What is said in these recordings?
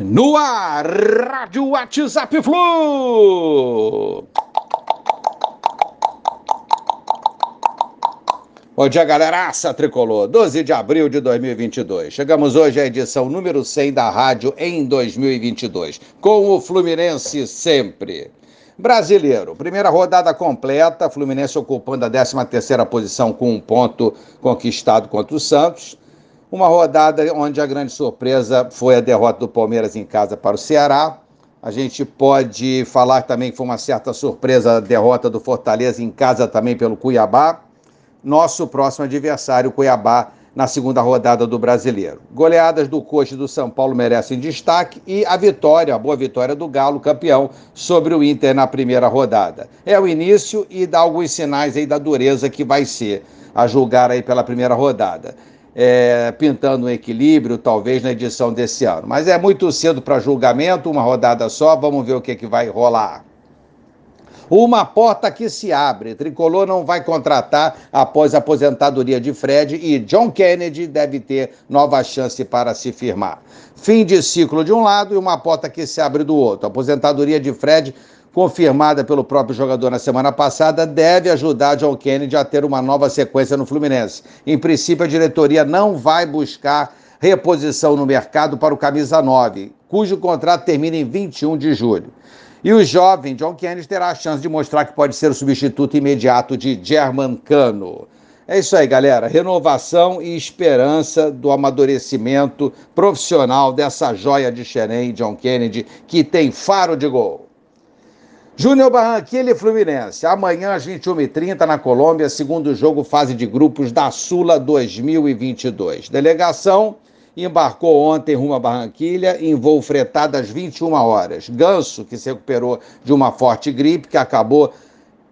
No ar, Rádio WhatsApp Flu. Bom dia, galeraça tricolor. 12 de abril de 2022. Chegamos hoje à edição número 100 da rádio em 2022, com o Fluminense sempre. Brasileiro, primeira rodada completa, Fluminense ocupando a 13ª posição com um ponto conquistado contra o Santos. Uma rodada onde a grande surpresa foi a derrota do Palmeiras em casa para o Ceará. A gente pode falar também que foi uma certa surpresa a derrota do Fortaleza em casa também pelo Cuiabá. Nosso próximo adversário, Cuiabá, na segunda rodada do Brasileiro. Goleadas do Coxa do São Paulo merecem destaque e a vitória, a boa vitória do Galo, campeão, sobre o Inter na primeira rodada. É o início e dá alguns sinais aí da dureza que vai ser, a julgar aí pela primeira rodada é, pintando um equilíbrio, talvez, na edição desse ano. Mas é muito cedo para julgamento, uma rodada só, vamos ver o que, que vai rolar. Uma porta que se abre. Tricolor não vai contratar após a aposentadoria de Fred e John Kennedy deve ter nova chance para se firmar. Fim de ciclo de um lado e uma porta que se abre do outro. A aposentadoria de Fred confirmada pelo próprio jogador na semana passada, deve ajudar John Kennedy a ter uma nova sequência no Fluminense. Em princípio, a diretoria não vai buscar reposição no mercado para o camisa 9, cujo contrato termina em 21 de julho. E o jovem John Kennedy terá a chance de mostrar que pode ser o substituto imediato de German Cano. É isso aí, galera. Renovação e esperança do amadurecimento profissional dessa joia de Xerém, John Kennedy, que tem faro de gol. Júnior Barranquilla e Fluminense. Amanhã às 21h30 na Colômbia, segundo jogo fase de grupos da Sula 2022. Delegação embarcou ontem rumo a Barranquilha em voo fretado às 21 horas. Ganso, que se recuperou de uma forte gripe, que acabou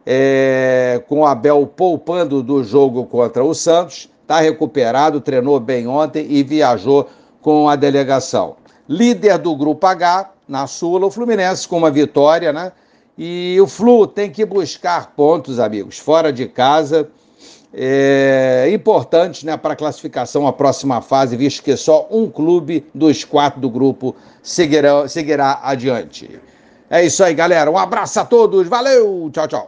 é, com Abel poupando do jogo contra o Santos, está recuperado, treinou bem ontem e viajou com a delegação. Líder do grupo H, na Sula, o Fluminense com uma vitória, né? E o Flu tem que buscar pontos, amigos, fora de casa. É importante né, para a classificação à próxima fase, visto que só um clube dos quatro do grupo seguirá, seguirá adiante. É isso aí, galera. Um abraço a todos. Valeu. Tchau, tchau.